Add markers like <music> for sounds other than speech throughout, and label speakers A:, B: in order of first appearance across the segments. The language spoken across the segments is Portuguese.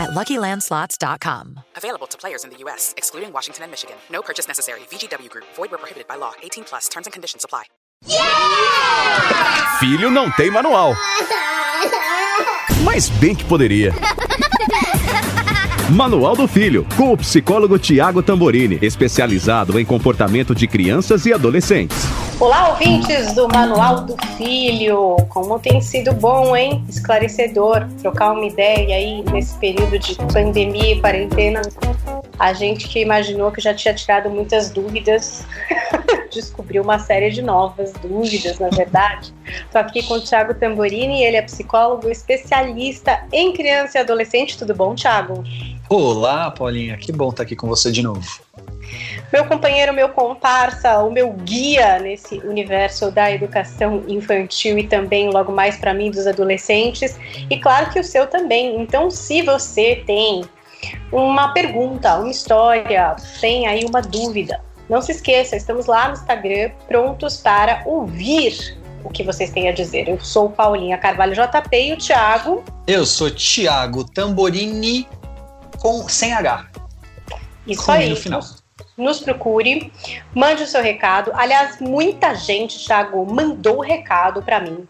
A: at LuckyLandSlots.com.
B: Available to players in the U.S., excluding Washington and Michigan. No purchase necessary. VGW Group. Void where prohibited by law. 18 plus. Terms and conditions apply.
C: Filho não tem manual. <laughs> Mas bem que poderia. <laughs> Manual do Filho, com o psicólogo Tiago Tamborini, especializado em comportamento de crianças e adolescentes.
D: Olá, ouvintes do Manual do Filho! Como tem sido bom, hein? Esclarecedor, trocar uma ideia aí nesse período de pandemia e quarentena. A gente que imaginou que já tinha tirado muitas dúvidas, <laughs> descobriu uma série de novas dúvidas, na verdade. Estou aqui com o Thiago Tamborini, ele é psicólogo especialista em criança e adolescente. Tudo bom, Thiago?
E: Olá, Paulinha, que bom estar aqui com você de novo.
D: Meu companheiro, meu comparsa, o meu guia nesse universo da educação infantil e também logo mais para mim dos adolescentes, e claro que o seu também. Então, se você tem uma pergunta, uma história, tem aí uma dúvida, não se esqueça, estamos lá no Instagram prontos para ouvir o que vocês têm a dizer. Eu sou Paulinha Carvalho JP e o Thiago.
E: Eu sou Thiago Tamborini com sem H.
D: Isso.
E: No final.
D: Nos procure, mande o seu recado. Aliás, muita gente, Thiago, mandou recado para mim.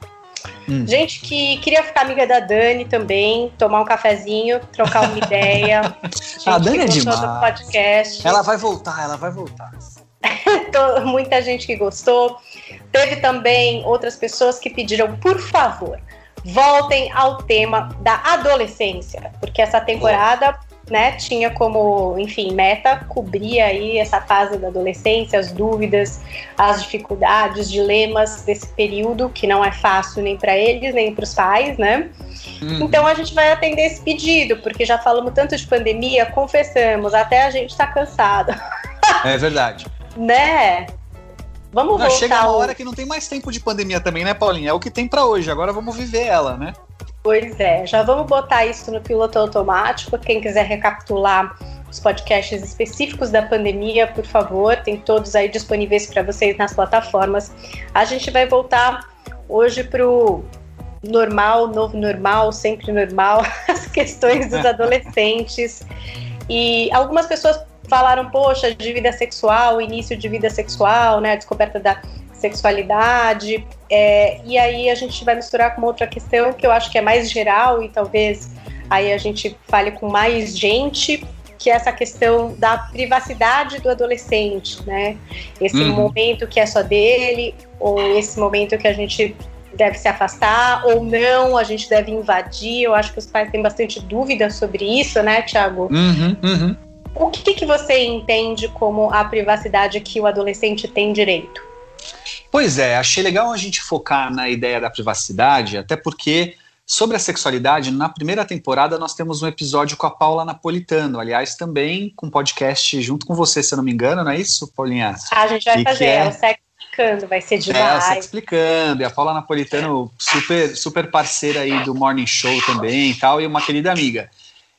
D: Hum. Gente que queria ficar amiga da Dani também, tomar um cafezinho, trocar uma ideia. <laughs>
E: a Dani é demais.
D: Podcast.
E: Ela vai voltar, ela vai voltar. <laughs>
D: muita gente que gostou. Teve também outras pessoas que pediram, por favor, voltem ao tema da adolescência, porque essa temporada né, tinha como, enfim, meta cobrir aí essa fase da adolescência, as dúvidas, as dificuldades, dilemas desse período que não é fácil nem para eles nem para os pais, né? Uhum. Então a gente vai atender esse pedido, porque já falamos tanto de pandemia, confessamos, até a gente está cansado.
E: É verdade. <laughs>
D: né? Vamos
E: não,
D: voltar.
E: Chega uma hora que não tem mais tempo de pandemia também, né, Paulinha? É o que tem para hoje. Agora vamos viver ela, né?
D: Pois é, já vamos botar isso no piloto automático. Quem quiser recapitular os podcasts específicos da pandemia, por favor, tem todos aí disponíveis para vocês nas plataformas. A gente vai voltar hoje para o normal, novo normal, sempre normal, <laughs> as questões dos <laughs> adolescentes. E algumas pessoas falaram, poxa, de vida sexual, início de vida sexual, né, a descoberta da sexualidade. É, e aí a gente vai misturar com outra questão que eu acho que é mais geral e talvez aí a gente fale com mais gente, que é essa questão da privacidade do adolescente, né? Esse uhum. momento que é só dele, ou esse momento que a gente deve se afastar, ou não, a gente deve invadir. Eu acho que os pais têm bastante dúvida sobre isso, né, Tiago?
E: Uhum, uhum.
D: O que, que você entende como a privacidade que o adolescente tem direito?
E: Pois é, achei legal a gente focar na ideia da privacidade, até porque sobre a sexualidade, na primeira temporada nós temos um episódio com a Paula Napolitano, aliás, também com podcast junto com você, se eu não me engano, não é isso, Paulinha?
D: Ah, a gente vai e fazer, é... o Sex Explicando, vai ser demais. É, o
E: Explicando, e a Paula Napolitano, super, super parceira aí do Morning Show também e tal, e uma querida amiga.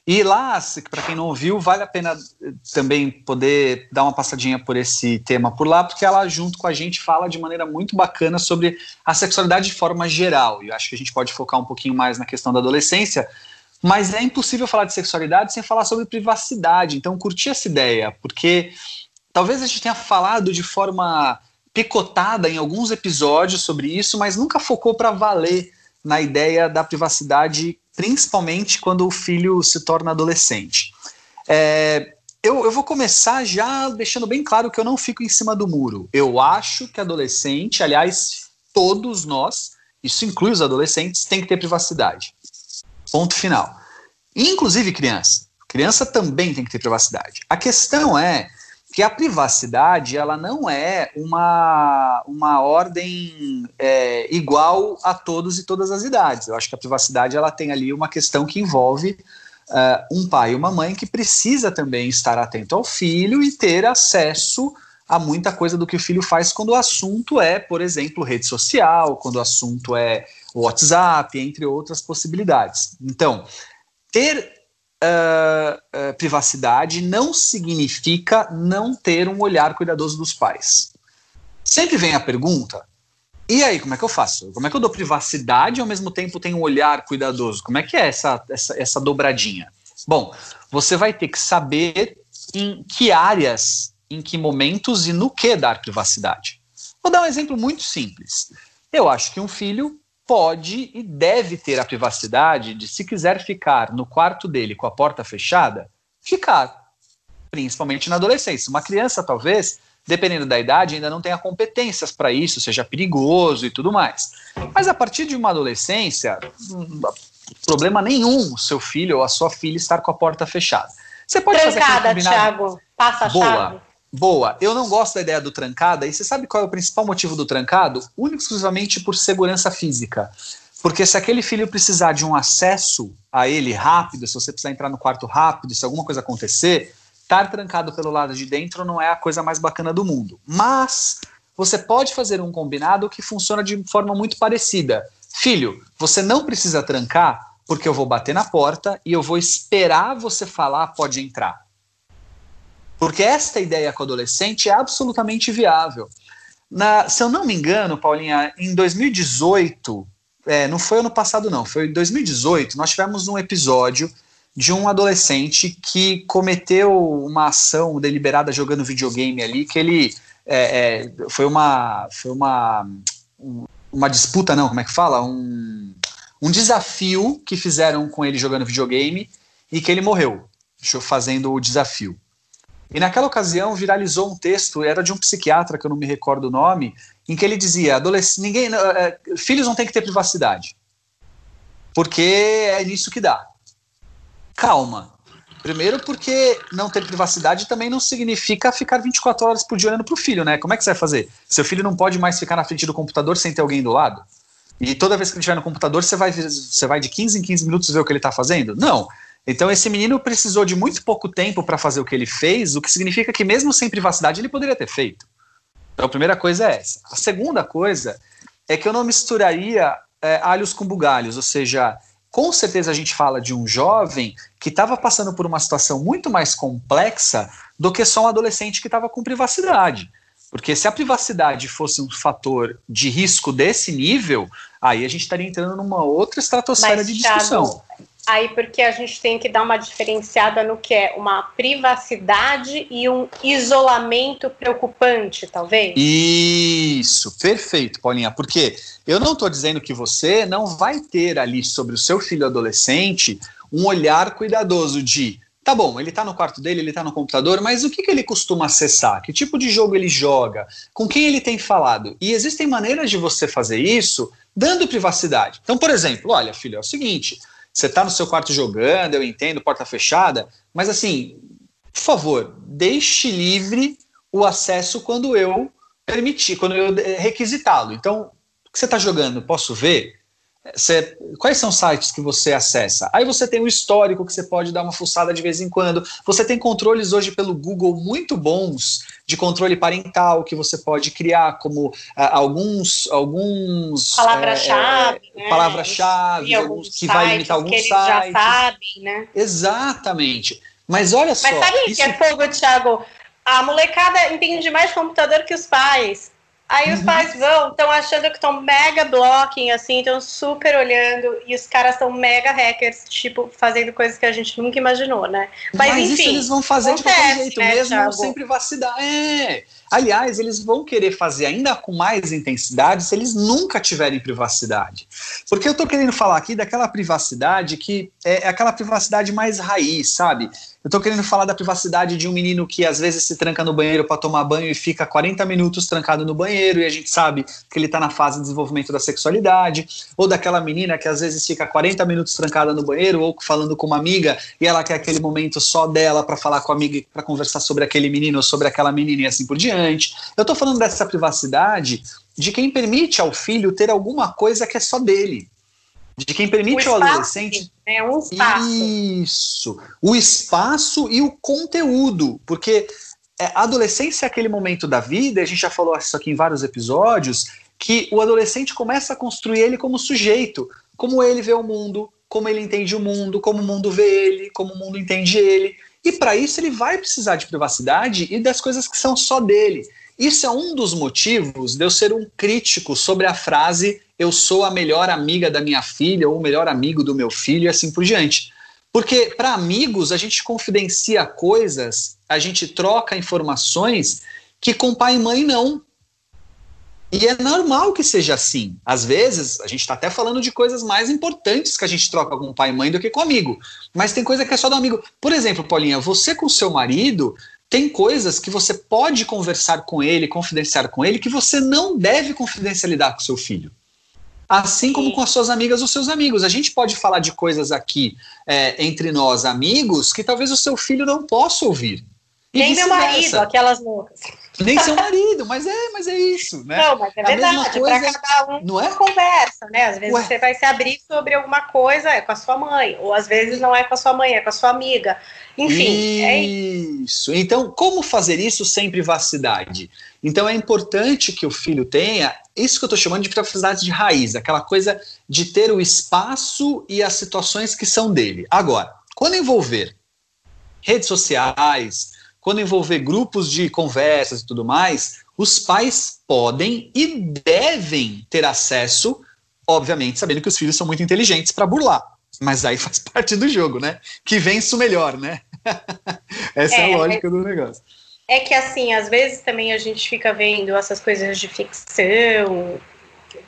E: E lá, para quem não ouviu, vale a pena eh, também poder dar uma passadinha por esse tema por lá, porque ela, junto com a gente, fala de maneira muito bacana sobre a sexualidade de forma geral. E eu acho que a gente pode focar um pouquinho mais na questão da adolescência, mas é impossível falar de sexualidade sem falar sobre privacidade. Então, curti essa ideia, porque talvez a gente tenha falado de forma picotada em alguns episódios sobre isso, mas nunca focou para valer na ideia da privacidade principalmente quando o filho se torna adolescente. É, eu, eu, vou começar já deixando bem claro que eu não fico em cima do muro. Eu acho que adolescente, aliás, todos nós, isso inclui os adolescentes, tem que ter privacidade. Ponto final. Inclusive criança. Criança também tem que ter privacidade. A questão é que a privacidade ela não é uma, uma ordem é, igual a todos e todas as idades. Eu acho que a privacidade ela tem ali uma questão que envolve uh, um pai e uma mãe que precisa também estar atento ao filho e ter acesso a muita coisa do que o filho faz quando o assunto é, por exemplo, rede social, quando o assunto é WhatsApp, entre outras possibilidades. Então, ter uh, uh, privacidade não significa não ter um olhar cuidadoso dos pais. Sempre vem a pergunta: e aí, como é que eu faço? Como é que eu dou privacidade e ao mesmo tempo tenho um olhar cuidadoso? Como é que é essa, essa, essa dobradinha? Bom, você vai ter que saber em que áreas, em que momentos e no que dar privacidade. Vou dar um exemplo muito simples. Eu acho que um filho pode e deve ter a privacidade de, se quiser ficar no quarto dele com a porta fechada, ficar. Principalmente na adolescência. Uma criança, talvez, dependendo da idade, ainda não tenha competências para isso, seja perigoso e tudo mais. Mas a partir de uma adolescência, problema nenhum o seu filho ou a sua filha estar com a porta fechada.
D: Você pode trancada, fazer Thiago. Passa a
E: boa,
D: chave.
E: Boa. Eu não gosto da ideia do trancada. E você sabe qual é o principal motivo do trancado? Único exclusivamente por segurança física. Porque se aquele filho precisar de um acesso a ele rápido, se você precisar entrar no quarto rápido, se alguma coisa acontecer, estar trancado pelo lado de dentro não é a coisa mais bacana do mundo. Mas você pode fazer um combinado que funciona de forma muito parecida. Filho, você não precisa trancar porque eu vou bater na porta e eu vou esperar você falar, pode entrar. Porque esta ideia com adolescente é absolutamente viável. Na, se eu não me engano, Paulinha, em 2018, é, não foi ano passado não, foi em 2018, nós tivemos um episódio de um adolescente que cometeu uma ação deliberada jogando videogame ali, que ele é, é, foi uma foi uma uma disputa não, como é que fala, um, um desafio que fizeram com ele jogando videogame e que ele morreu fazendo o desafio. E naquela ocasião viralizou um texto, era de um psiquiatra que eu não me recordo o nome, em que ele dizia: adolescente, ninguém, é, filhos não têm que ter privacidade, porque é nisso que dá calma. Primeiro, porque não ter privacidade também não significa ficar 24 horas por dia olhando para o filho, né? Como é que você vai fazer? Seu filho não pode mais ficar na frente do computador sem ter alguém do lado? E toda vez que ele estiver no computador, você vai, você vai de 15 em 15 minutos ver o que ele está fazendo? Não. Então, esse menino precisou de muito pouco tempo para fazer o que ele fez, o que significa que, mesmo sem privacidade, ele poderia ter feito. Então, a primeira coisa é essa. A segunda coisa é que eu não misturaria é, alhos com bugalhos, ou seja, com certeza a gente fala de um jovem que estava passando por uma situação muito mais complexa do que só um adolescente que estava com privacidade. Porque se a privacidade fosse um fator de risco desse nível, aí a gente estaria entrando numa outra estratosfera Mas, de discussão. Thiago,
D: Aí porque a gente tem que dar uma diferenciada no que é uma privacidade e um isolamento preocupante, talvez.
E: Isso, perfeito, Paulinha. Porque eu não estou dizendo que você não vai ter ali sobre o seu filho adolescente um olhar cuidadoso de Tá bom, ele está no quarto dele, ele está no computador, mas o que, que ele costuma acessar? Que tipo de jogo ele joga? Com quem ele tem falado? E existem maneiras de você fazer isso dando privacidade. Então, por exemplo, olha, filho, é o seguinte: você está no seu quarto jogando, eu entendo, porta fechada, mas assim, por favor, deixe livre o acesso quando eu permitir, quando eu requisitá-lo. Então, o que você está jogando, posso ver? Você, quais são os sites que você acessa? Aí você tem o histórico que você pode dar uma fuçada de vez em quando. Você tem controles hoje pelo Google muito bons de controle parental que você pode criar, como uh, alguns alguns
D: palavra-chave,
E: é, né? palavra-chave que vai limitar alguns
D: que
E: sites.
D: já sabem, né?
E: Exatamente. Mas olha só.
D: Mas sabe isso... que é fogo, Thiago? A molecada entende mais computador que os pais. Aí os uhum. pais vão, estão achando que estão mega blocking, assim, estão super olhando, e os caras são mega hackers, tipo, fazendo coisas que a gente nunca imaginou, né?
E: Mas, Mas enfim, isso eles vão fazer acontece, de qualquer jeito, né, mesmo Thiago? sem privacidade. É. Aliás, eles vão querer fazer ainda com mais intensidade se eles nunca tiverem privacidade. Porque eu estou querendo falar aqui daquela privacidade que é, é aquela privacidade mais raiz, sabe? Eu estou querendo falar da privacidade de um menino que às vezes se tranca no banheiro para tomar banho e fica 40 minutos trancado no banheiro e a gente sabe que ele está na fase de desenvolvimento da sexualidade, ou daquela menina que às vezes fica 40 minutos trancada no banheiro ou falando com uma amiga e ela quer aquele momento só dela para falar com a amiga para conversar sobre aquele menino ou sobre aquela menina e assim por diante. Eu estou falando dessa privacidade de quem permite ao filho ter alguma coisa que é só dele de quem permite ao adolescente.
D: É um espaço.
E: Isso. O espaço e o conteúdo. Porque é, a adolescência é aquele momento da vida, a gente já falou isso aqui em vários episódios, que o adolescente começa a construir ele como sujeito, como ele vê o mundo, como ele entende o mundo, como o mundo vê ele, como o mundo entende ele. E para isso ele vai precisar de privacidade e das coisas que são só dele. Isso é um dos motivos de eu ser um crítico sobre a frase eu sou a melhor amiga da minha filha ou o melhor amigo do meu filho e assim por diante. Porque para amigos a gente confidencia coisas, a gente troca informações que com pai e mãe não. E é normal que seja assim. Às vezes, a gente está até falando de coisas mais importantes que a gente troca com pai e mãe do que com amigo. Mas tem coisa que é só do amigo. Por exemplo, Paulinha, você com seu marido tem coisas que você pode conversar com ele, confidenciar com ele, que você não deve confidencialidade com seu filho. Assim como com as suas amigas ou seus amigos. A gente pode falar de coisas aqui é, entre nós, amigos, que talvez o seu filho não possa ouvir.
D: E Nem meu marido, aquelas loucas.
E: Nem seu marido, mas é, mas é isso, né?
D: Não, mas é, é verdade, para cada um não é? conversa, né? Às vezes Ué. você vai se abrir sobre alguma coisa, é com a sua mãe, ou às vezes não é com a sua mãe, é com a sua amiga. Enfim, é
E: isso. Então, como fazer isso sem privacidade? Então é importante que o filho tenha isso que eu estou chamando de privacidade de raiz, aquela coisa de ter o espaço e as situações que são dele. Agora, quando envolver redes sociais, quando envolver grupos de conversas e tudo mais, os pais podem e devem ter acesso, obviamente, sabendo que os filhos são muito inteligentes para burlar. Mas aí <laughs> faz parte do jogo, né? Que vence o melhor, né? <laughs> Essa é, é a lógica do negócio.
D: É que assim, às vezes também a gente fica vendo essas coisas de ficção,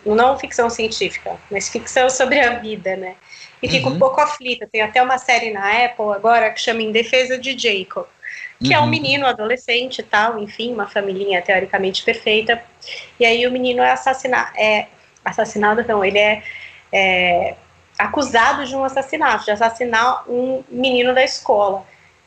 D: não ficção científica, mas ficção sobre a vida, né? E fica uhum. um pouco aflita. Tem até uma série na Apple agora que chama Em Defesa de Jacob que uhum. é um uhum. menino, adolescente e tal, enfim, uma família teoricamente perfeita. E aí o menino é assassinado, é assassinado, não, ele é, é, acusado de um assassinato, de assassinar um menino da escola.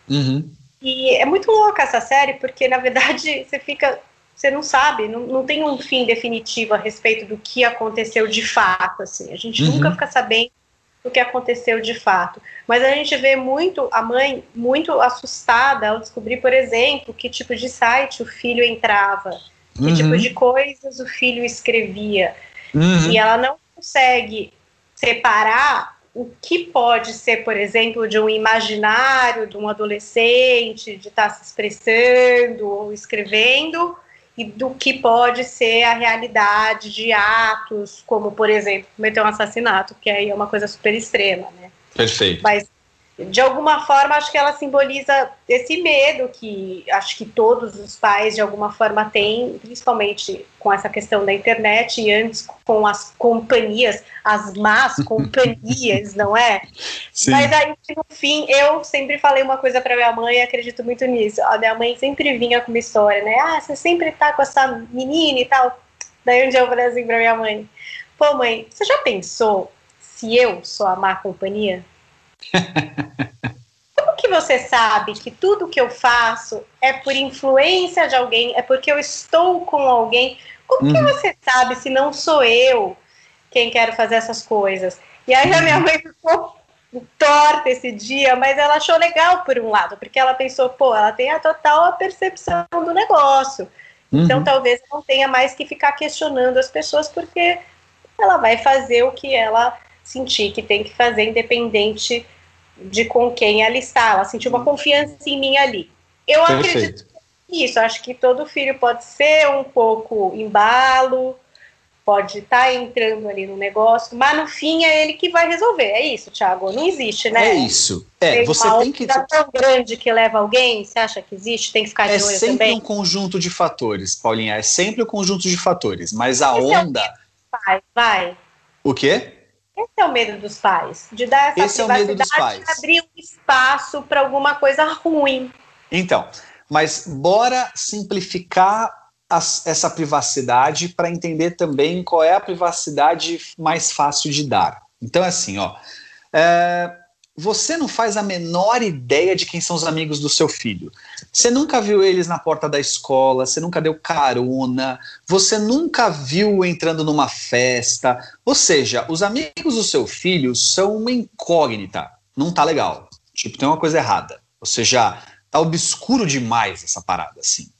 E: Uhum.
D: E é muito louca essa série, porque na verdade <laughs> você fica, você não sabe, não, não tem um fim definitivo a respeito do que aconteceu de fato, assim. A gente uhum. nunca fica sabendo o que aconteceu de fato. Mas a gente vê muito a mãe muito assustada ao descobrir, por exemplo, que tipo de site o filho entrava, que uhum. tipo de coisas o filho escrevia. Uhum. E ela não consegue separar o que pode ser, por exemplo, de um imaginário de um adolescente, de estar tá se expressando ou escrevendo, e do que pode ser a realidade de atos, como, por exemplo, cometer um assassinato, que aí é uma coisa super extrema, né?
E: Perfeito.
D: Mas de alguma forma, acho que ela simboliza esse medo que acho que todos os pais, de alguma forma, têm, principalmente com essa questão da internet e antes com as companhias, as más <laughs> companhias, não é? Sim. Mas aí, no fim, eu sempre falei uma coisa para minha mãe e acredito muito nisso. A minha mãe sempre vinha com uma história, né? Ah, você sempre tá com essa menina e tal. Daí um dia eu falei assim pra minha mãe: Pô, mãe, você já pensou se eu sou a má companhia? Como que você sabe que tudo que eu faço é por influência de alguém, é porque eu estou com alguém? Como uhum. que você sabe se não sou eu quem quero fazer essas coisas? E aí a minha mãe ficou torta esse dia, mas ela achou legal por um lado, porque ela pensou, pô, ela tem a total percepção do negócio. Então, uhum. Então talvez não tenha mais que ficar questionando as pessoas, porque ela vai fazer o que ela sentir que tem que fazer, independente de com quem ela está. Ela sentiu uma confiança em mim ali. Eu Perfeito. acredito nisso. Acho que todo filho pode ser um pouco embalo, pode estar tá entrando ali no negócio, mas no fim é ele que vai resolver. É isso, Thiago. Não existe, né?
E: É isso. É, tem você tem que
D: tão grande que leva alguém. Você acha que existe? Tem que ficar
E: é
D: de olho
E: também. É
D: sempre
E: um conjunto de fatores, Paulinha. É sempre um conjunto de fatores. Mas a onda. É
D: vai, vai.
E: O quê?
D: Esse é o medo dos pais, de dar essa
E: Esse privacidade
D: é e abrir um espaço para alguma coisa ruim.
E: Então, mas bora simplificar as, essa privacidade para entender também qual é a privacidade mais fácil de dar. Então, assim, ó, é, você não faz a menor ideia de quem são os amigos do seu filho. Você nunca viu eles na porta da escola, você nunca deu carona, você nunca viu entrando numa festa. Ou seja, os amigos do seu filho são uma incógnita. Não tá legal. Tipo, tem uma coisa errada. Você já tá obscuro demais essa parada, assim.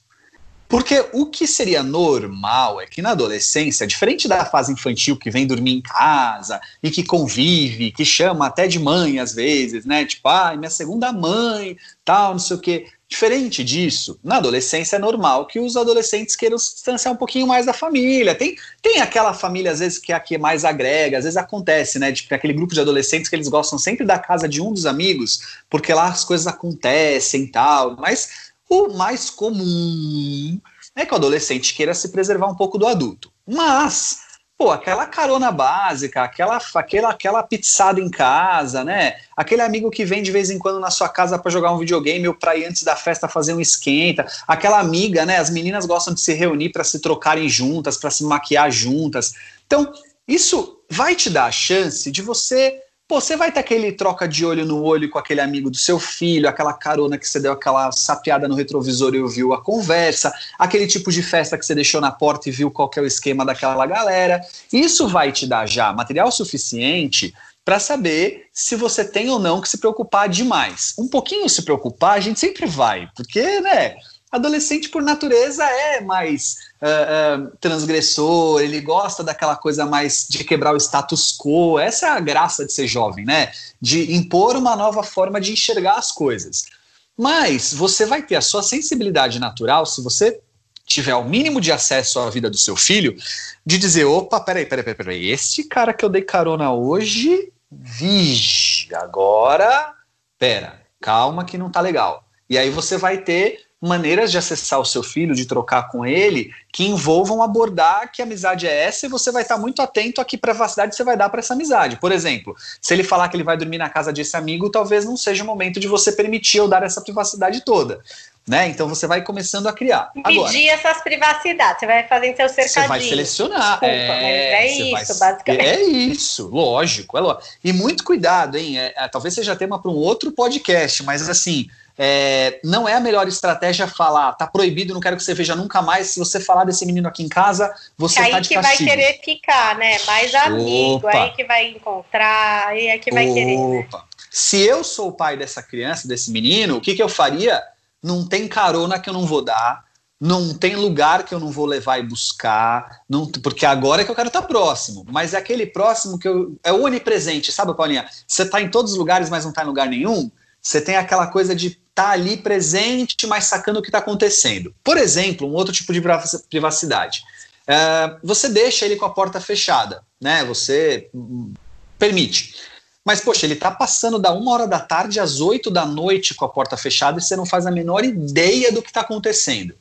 E: Porque o que seria normal é que na adolescência, diferente da fase infantil que vem dormir em casa e que convive, que chama até de mãe às vezes, né? Tipo, ah, minha segunda mãe, tal, não sei o quê. Diferente disso, na adolescência é normal que os adolescentes queiram se distanciar um pouquinho mais da família. Tem, tem aquela família, às vezes, que é que mais agrega, às vezes acontece, né? Tipo, aquele grupo de adolescentes que eles gostam sempre da casa de um dos amigos, porque lá as coisas acontecem e tal. Mas o mais comum é que o adolescente queira se preservar um pouco do adulto. Mas, pô, aquela carona básica, aquela, aquela, aquela pizzada em casa, né? Aquele amigo que vem de vez em quando na sua casa para jogar um videogame ou para ir antes da festa fazer um esquenta. Aquela amiga, né? As meninas gostam de se reunir para se trocarem juntas, para se maquiar juntas. Então, isso vai te dar a chance de você Pô, você vai ter aquele troca de olho no olho com aquele amigo do seu filho, aquela carona que você deu aquela sapeada no retrovisor e ouviu a conversa, aquele tipo de festa que você deixou na porta e viu qual é o esquema daquela galera. Isso vai te dar já material suficiente para saber se você tem ou não que se preocupar demais. Um pouquinho se preocupar, a gente sempre vai, porque, né? Adolescente, por natureza, é mais uh, uh, transgressor, ele gosta daquela coisa mais de quebrar o status quo. Essa é a graça de ser jovem, né? De impor uma nova forma de enxergar as coisas. Mas você vai ter a sua sensibilidade natural se você tiver o mínimo de acesso à vida do seu filho, de dizer: opa, peraí, peraí, peraí, peraí, esse cara que eu dei carona hoje, vige, agora, pera, calma que não tá legal. E aí você vai ter maneiras de acessar o seu filho, de trocar com ele, que envolvam abordar que amizade é essa e você vai estar muito atento a que privacidade você vai dar para essa amizade. Por exemplo, se ele falar que ele vai dormir na casa desse amigo, talvez não seja o momento de você permitir ou dar essa privacidade toda. Né? Então você vai começando a criar.
D: Medir essas privacidades, você vai fazer seu cercadinho. Você
E: vai selecionar. Desculpa,
D: é, é isso, vai, basicamente.
E: É isso, lógico, é lógico. E muito cuidado, hein? É, é talvez seja tema para um outro podcast, mas assim, é, não é a melhor estratégia falar, tá proibido, não quero que você veja nunca mais. Se você falar desse menino aqui em casa, você
D: aí
E: tá de
D: que vai querer ficar, né? Mais amigo, Opa. aí que vai encontrar, aí é que vai Opa. querer. Né?
E: Se eu sou o pai dessa criança, desse menino, o que, que eu faria? Não tem carona que eu não vou dar, não tem lugar que eu não vou levar e buscar, não, porque agora é que eu quero estar próximo, mas é aquele próximo que eu, é onipresente, sabe, Paulinha? Você está em todos os lugares, mas não está em lugar nenhum. Você tem aquela coisa de está ali presente, mas sacando o que está acontecendo. Por exemplo, um outro tipo de privacidade. Uh, você deixa ele com a porta fechada, né? Você permite. Mas, poxa, ele está passando da uma hora da tarde às oito da noite com a porta fechada e você não faz a menor ideia do que está acontecendo.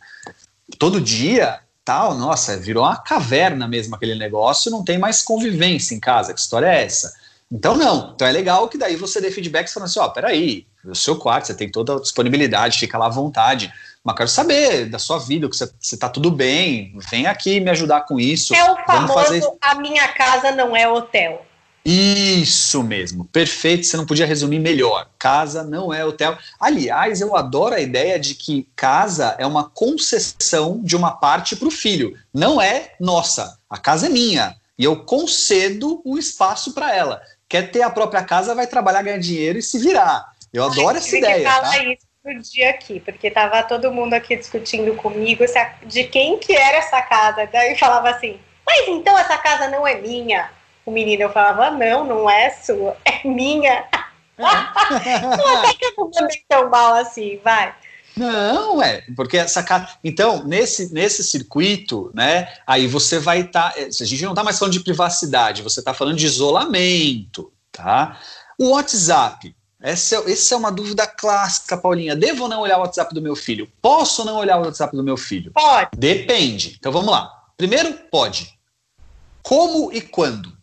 E: Todo dia, tal, nossa, virou uma caverna mesmo aquele negócio, não tem mais convivência em casa. Que história é essa? Então, não. Então é legal que daí você dê feedback falando assim: ó, oh, peraí, o seu quarto, você tem toda a disponibilidade, fica lá à vontade. Mas quero saber da sua vida, que você, está tudo bem, vem aqui me ajudar com isso.
D: É o famoso fazer... a minha casa não é hotel.
E: Isso mesmo, perfeito. Você não podia resumir melhor. Casa não é hotel. Aliás, eu adoro a ideia de que casa é uma concessão de uma parte para o filho. Não é nossa. A casa é minha e eu concedo o espaço para ela. Quer ter a própria casa, vai trabalhar, ganhar dinheiro e se virar. Eu adoro essa ideia. Que
D: falar tá? isso no dia aqui, porque tava todo mundo aqui discutindo comigo de quem que era essa casa. Daí falava assim, mas então essa casa não é minha. O menino eu falava, não, não é sua, é minha. É. <laughs> não, até que eu não vou tão mal assim, vai.
E: Não, é, porque essa casa. Então, nesse, nesse circuito, né, aí você vai estar. Tá, a gente não está mais falando de privacidade, você está falando de isolamento, tá? O WhatsApp, essa, essa é uma dúvida clássica, Paulinha. Devo ou não olhar o WhatsApp do meu filho? Posso ou não olhar o WhatsApp do meu filho?
D: Pode.
E: Depende. Então vamos lá. Primeiro, pode. Como e quando?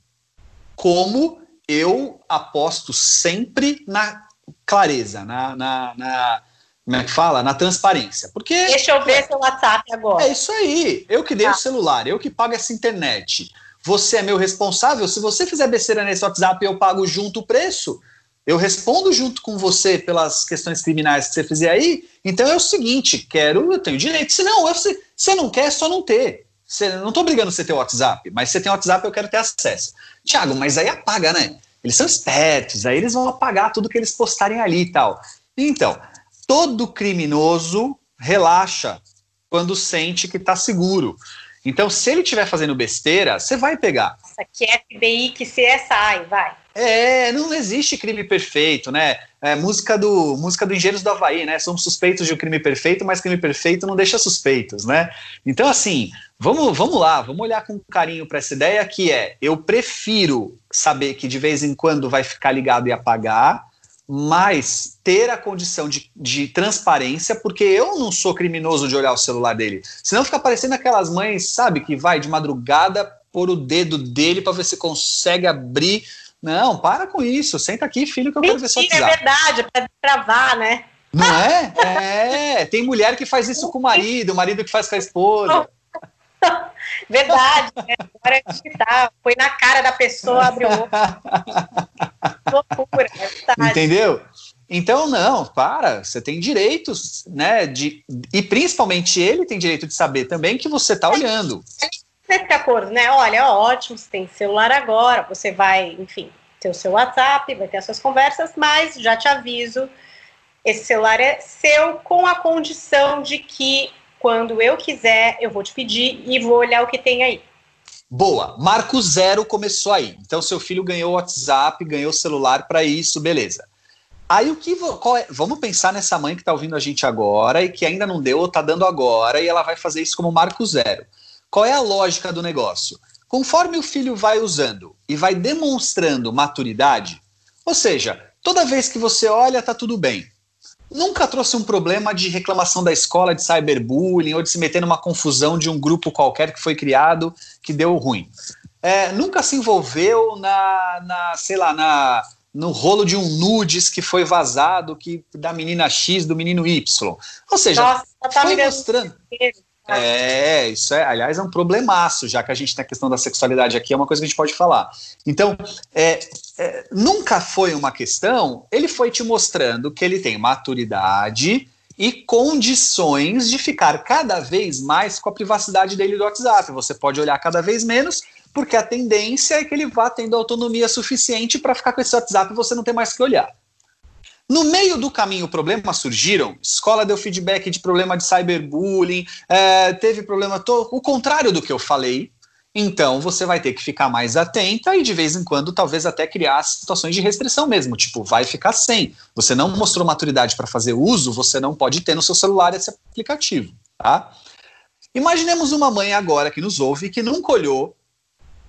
E: Como eu aposto sempre na clareza, na, na, na como é que fala? Na transparência. Porque.
D: Deixa eu ver é, seu WhatsApp agora.
E: É isso aí. Eu que dei ah. o celular, eu que pago essa internet. Você é meu responsável. Se você fizer besteira nesse WhatsApp, eu pago junto o preço. Eu respondo junto com você pelas questões criminais que você fizer aí. Então é o seguinte: quero, eu tenho direito. Se não, você, não quer, é só não ter. Você, não estou brigando você ter o WhatsApp, mas você tem o WhatsApp, eu quero ter acesso. Tiago, mas aí apaga, né? Eles são espertos, aí eles vão apagar tudo que eles postarem ali e tal. Então, todo criminoso relaxa quando sente que está seguro. Então, se ele estiver fazendo besteira, você vai pegar.
D: Nossa, que FBI, que CSI, vai.
E: É, não existe crime perfeito, né? É, música do música do Engenheiros do Havaí, né? Somos suspeitos de um crime perfeito, mas crime perfeito não deixa suspeitos, né? Então, assim, vamos, vamos lá, vamos olhar com carinho para essa ideia que é: eu prefiro saber que de vez em quando vai ficar ligado e apagar, mas ter a condição de, de transparência, porque eu não sou criminoso de olhar o celular dele. Senão fica parecendo aquelas mães, sabe, que vai de madrugada pôr o dedo dele para ver se consegue abrir não, para com isso. Senta aqui, filho, que eu Mentira, quero ver sua WhatsApp.
D: É verdade, para travar, né?
E: Não é? É. Tem mulher que faz isso com o marido, o marido que faz com a esposa. <laughs>
D: Verdade, né? Agora é tá, foi na cara da pessoa, abriu o <laughs>
E: Loucura, é Entendeu? Então, não, para, você tem direitos, né? De, e principalmente ele tem direito de saber também que você está olhando
D: de acordo, né? Olha, ótimo, você tem celular agora, você vai, enfim, ter o seu WhatsApp, vai ter as suas conversas, mas já te aviso, esse celular é seu com a condição de que quando eu quiser, eu vou te pedir e vou olhar o que tem aí.
E: Boa, Marco Zero começou aí. Então seu filho ganhou WhatsApp, ganhou celular para isso, beleza. Aí o que é, vamos pensar nessa mãe que está ouvindo a gente agora e que ainda não deu ou está dando agora e ela vai fazer isso como Marco Zero. Qual é a lógica do negócio? Conforme o filho vai usando e vai demonstrando maturidade, ou seja, toda vez que você olha, tá tudo bem. Nunca trouxe um problema de reclamação da escola de cyberbullying ou de se meter numa confusão de um grupo qualquer que foi criado que deu ruim. É, nunca se envolveu na, na, sei lá, na, no rolo de um nudes que foi vazado que da menina X do menino Y. Ou seja, Nossa, tá foi mostrando. É, isso é, aliás, é um problemaço, já que a gente tem a questão da sexualidade aqui, é uma coisa que a gente pode falar. Então, é, é, nunca foi uma questão, ele foi te mostrando que ele tem maturidade e condições de ficar cada vez mais com a privacidade dele do WhatsApp. Você pode olhar cada vez menos, porque a tendência é que ele vá tendo autonomia suficiente para ficar com esse WhatsApp e você não ter mais que olhar. No meio do caminho, problemas surgiram. Escola deu feedback de problema de cyberbullying, é, teve problema. To... O contrário do que eu falei. Então você vai ter que ficar mais atenta e de vez em quando talvez até criar situações de restrição mesmo, tipo, vai ficar sem. Você não mostrou maturidade para fazer uso, você não pode ter no seu celular esse aplicativo, tá? Imaginemos uma mãe agora que nos ouve que nunca olhou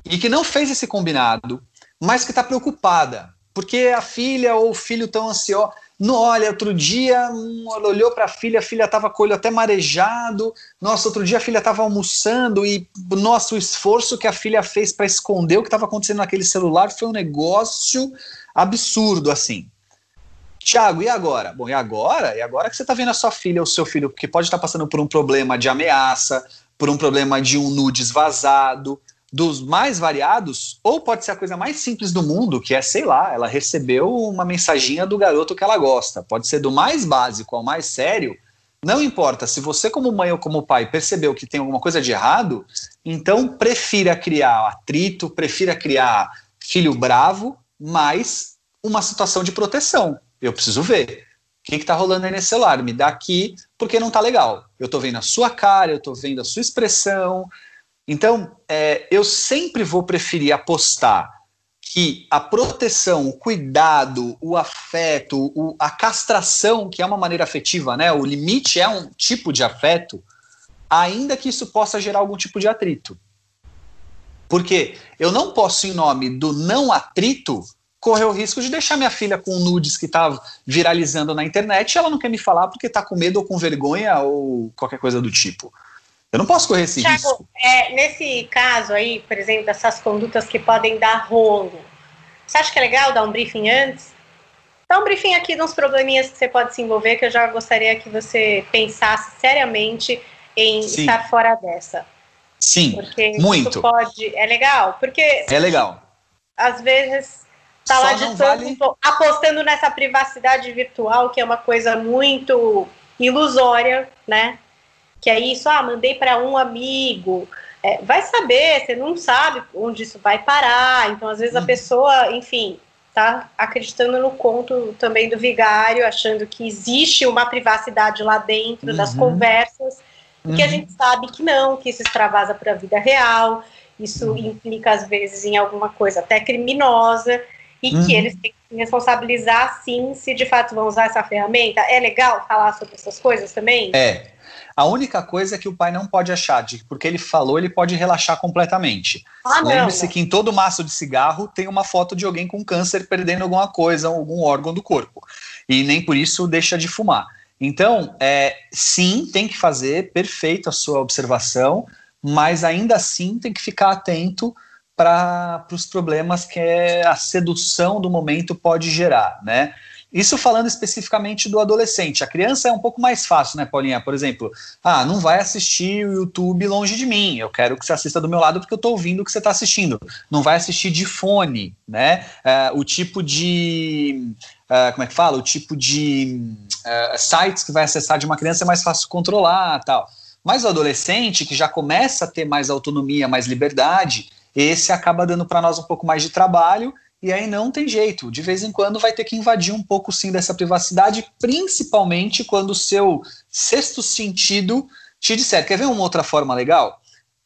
E: e que não fez esse combinado, mas que está preocupada porque a filha ou o filho tão ansioso. No, olha, outro dia hum, ela olhou para a filha, a filha estava com o olho até marejado. Nossa, outro dia a filha estava almoçando e, nossa, o esforço que a filha fez para esconder o que estava acontecendo naquele celular foi um negócio absurdo, assim. Tiago, e agora? Bom, e agora? E agora que você está vendo a sua filha ou seu filho que pode estar tá passando por um problema de ameaça, por um problema de um nudes vazado, dos mais variados, ou pode ser a coisa mais simples do mundo, que é, sei lá, ela recebeu uma mensaginha do garoto que ela gosta. Pode ser do mais básico ao mais sério. Não importa, se você, como mãe ou como pai, percebeu que tem alguma coisa de errado, então prefira criar atrito, prefira criar filho bravo, mas uma situação de proteção. Eu preciso ver. O que está rolando aí nesse celular? Me dá aqui, porque não está legal. Eu estou vendo a sua cara, eu estou vendo a sua expressão, então, é, eu sempre vou preferir apostar que a proteção, o cuidado, o afeto, o, a castração, que é uma maneira afetiva, né? O limite é um tipo de afeto, ainda que isso possa gerar algum tipo de atrito. Porque eu não posso, em nome do não atrito, correr o risco de deixar minha filha com nudes que está viralizando na internet e ela não quer me falar porque está com medo ou com vergonha ou qualquer coisa do tipo. Eu não posso correr esse Thiago, risco.
D: É, nesse caso aí, por exemplo, dessas condutas que podem dar rolo, você acha que é legal dar um briefing antes? Dá um briefing aqui nos probleminhas que você pode se envolver, que eu já gostaria que você pensasse seriamente em Sim. estar fora dessa.
E: Sim,
D: porque
E: muito.
D: pode. É legal, porque.
E: É legal.
D: Às vezes tá lá de vale... apostando nessa privacidade virtual, que é uma coisa muito ilusória, né? Que é isso, ah, mandei para um amigo. É, vai saber, você não sabe onde isso vai parar. Então, às vezes, a uhum. pessoa, enfim, tá acreditando no conto também do vigário, achando que existe uma privacidade lá dentro uhum. das conversas, uhum. que a gente sabe que não, que isso extravasa para a vida real, isso uhum. implica às vezes em alguma coisa até criminosa, e uhum. que eles têm que se responsabilizar sim se de fato vão usar essa ferramenta. É legal falar sobre essas coisas também?
E: É, a única coisa é que o pai não pode achar de que porque ele falou, ele pode relaxar completamente. Ah, Lembre-se que em todo maço de cigarro tem uma foto de alguém com câncer perdendo alguma coisa, algum órgão do corpo. E nem por isso deixa de fumar. Então, é, sim, tem que fazer, perfeito a sua observação, mas ainda assim tem que ficar atento para os problemas que a sedução do momento pode gerar, né? Isso falando especificamente do adolescente. A criança é um pouco mais fácil, né, Paulinha? Por exemplo, ah, não vai assistir o YouTube longe de mim. Eu quero que você assista do meu lado porque eu estou ouvindo o que você está assistindo. Não vai assistir de fone, né? Uh, o tipo de. Uh, como é que fala? O tipo de uh, sites que vai acessar de uma criança é mais fácil controlar tal. Mas o adolescente, que já começa a ter mais autonomia, mais liberdade, esse acaba dando para nós um pouco mais de trabalho e aí não tem jeito, de vez em quando vai ter que invadir um pouco sim dessa privacidade, principalmente quando o seu sexto sentido te disser. Quer ver uma outra forma legal?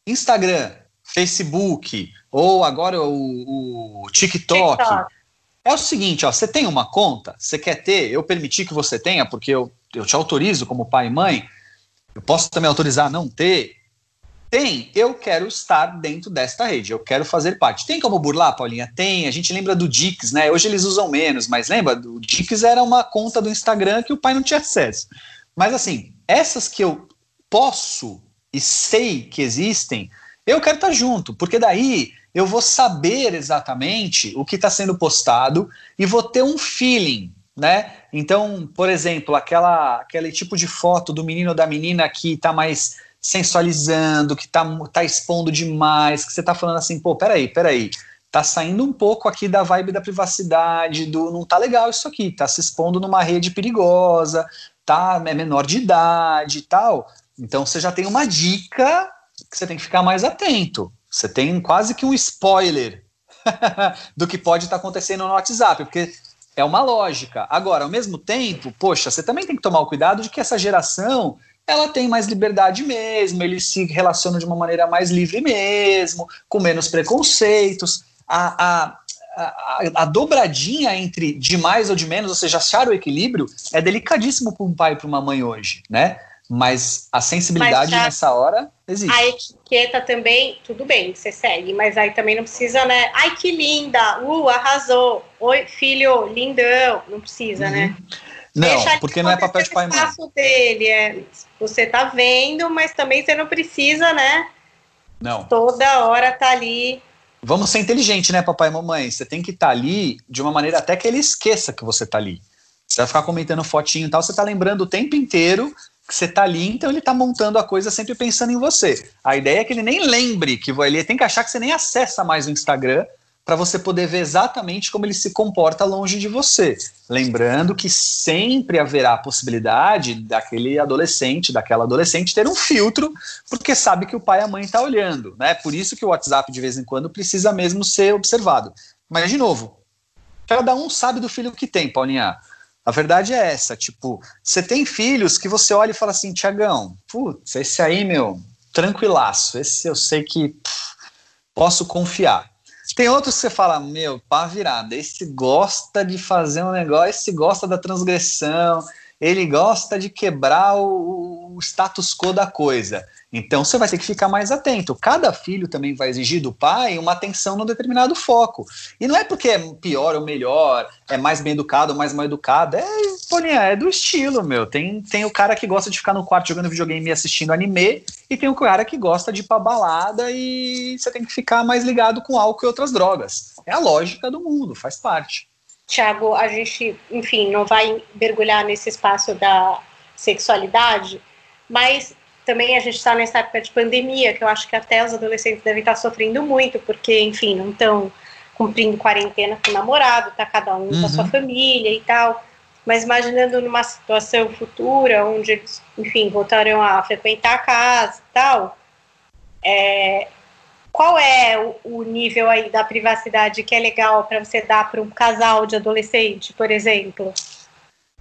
E: Instagram, Facebook, ou agora o, o TikTok. TikTok. É o seguinte, ó, você tem uma conta, você quer ter, eu permiti que você tenha, porque eu, eu te autorizo como pai e mãe, eu posso também autorizar a não ter, tem, eu quero estar dentro desta rede, eu quero fazer parte. Tem como burlar, Paulinha? Tem, a gente lembra do Dix, né? Hoje eles usam menos, mas lembra? O Dix era uma conta do Instagram que o pai não tinha acesso. Mas assim, essas que eu posso e sei que existem, eu quero estar junto, porque daí eu vou saber exatamente o que está sendo postado e vou ter um feeling, né? Então, por exemplo, aquela, aquele tipo de foto do menino ou da menina que está mais sensualizando, que tá, tá expondo demais, que você tá falando assim, pô, peraí, peraí, tá saindo um pouco aqui da vibe da privacidade, do não tá legal isso aqui, tá se expondo numa rede perigosa, tá é menor de idade e tal. Então você já tem uma dica que você tem que ficar mais atento. Você tem quase que um spoiler <laughs> do que pode estar tá acontecendo no WhatsApp, porque é uma lógica. Agora, ao mesmo tempo, poxa, você também tem que tomar o cuidado de que essa geração ela tem mais liberdade mesmo, eles se relacionam de uma maneira mais livre mesmo, com menos preconceitos. A, a, a, a dobradinha entre de mais ou de menos, ou seja, achar o equilíbrio, é delicadíssimo para um pai e para uma mãe hoje, né? Mas a sensibilidade mas, nessa hora existe.
D: A etiqueta também, tudo bem, você segue, mas aí também não precisa, né? Ai, que linda! Uh, arrasou! Oi, filho, lindão! Não precisa, né? uhum. né?
E: Não, Deixa porque não é papel de pai e mãe.
D: dele, é, você tá vendo, mas também você não precisa, né?
E: Não.
D: Toda hora tá ali.
E: Vamos ser inteligente, né, papai e mamãe? Você tem que estar tá ali de uma maneira até que ele esqueça que você tá ali. Você vai ficar comentando fotinho e tal, você tá lembrando o tempo inteiro que você tá ali, então ele tá montando a coisa sempre pensando em você. A ideia é que ele nem lembre que ele tem que achar que você nem acessa mais o Instagram para você poder ver exatamente como ele se comporta longe de você. Lembrando que sempre haverá a possibilidade daquele adolescente, daquela adolescente ter um filtro, porque sabe que o pai e a mãe estão tá olhando, né? Por isso que o WhatsApp de vez em quando precisa mesmo ser observado. Mas de novo, cada um sabe do filho que tem, Paulinha. A verdade é essa, tipo, você tem filhos que você olha e fala assim, Tiagão, putz, esse aí, meu, tranquilaço, esse eu sei que pff, posso confiar. Tem outros que você fala, meu, pá virada, esse gosta de fazer um negócio, esse gosta da transgressão, ele gosta de quebrar o, o status quo da coisa. Então você vai ter que ficar mais atento. Cada filho também vai exigir do pai uma atenção num determinado foco. E não é porque é pior ou melhor, é mais bem educado ou mais mal educado. É, Paulinha, é do estilo, meu. Tem, tem o cara que gosta de ficar no quarto jogando videogame e assistindo anime, e tem o cara que gosta de ir pra balada e você tem que ficar mais ligado com álcool e outras drogas. É a lógica do mundo, faz parte.
D: Tiago, a gente, enfim, não vai mergulhar nesse espaço da sexualidade, mas também a gente está nessa época de pandemia, que eu acho que até os adolescentes devem estar tá sofrendo muito, porque, enfim, não estão cumprindo quarentena com o namorado, tá cada um uhum. com a sua uhum. família e tal. Mas imaginando numa situação futura, onde eles, enfim, voltarão a frequentar a casa e tal, é, qual é o, o nível aí da privacidade que é legal para você dar para um casal de adolescente, por exemplo?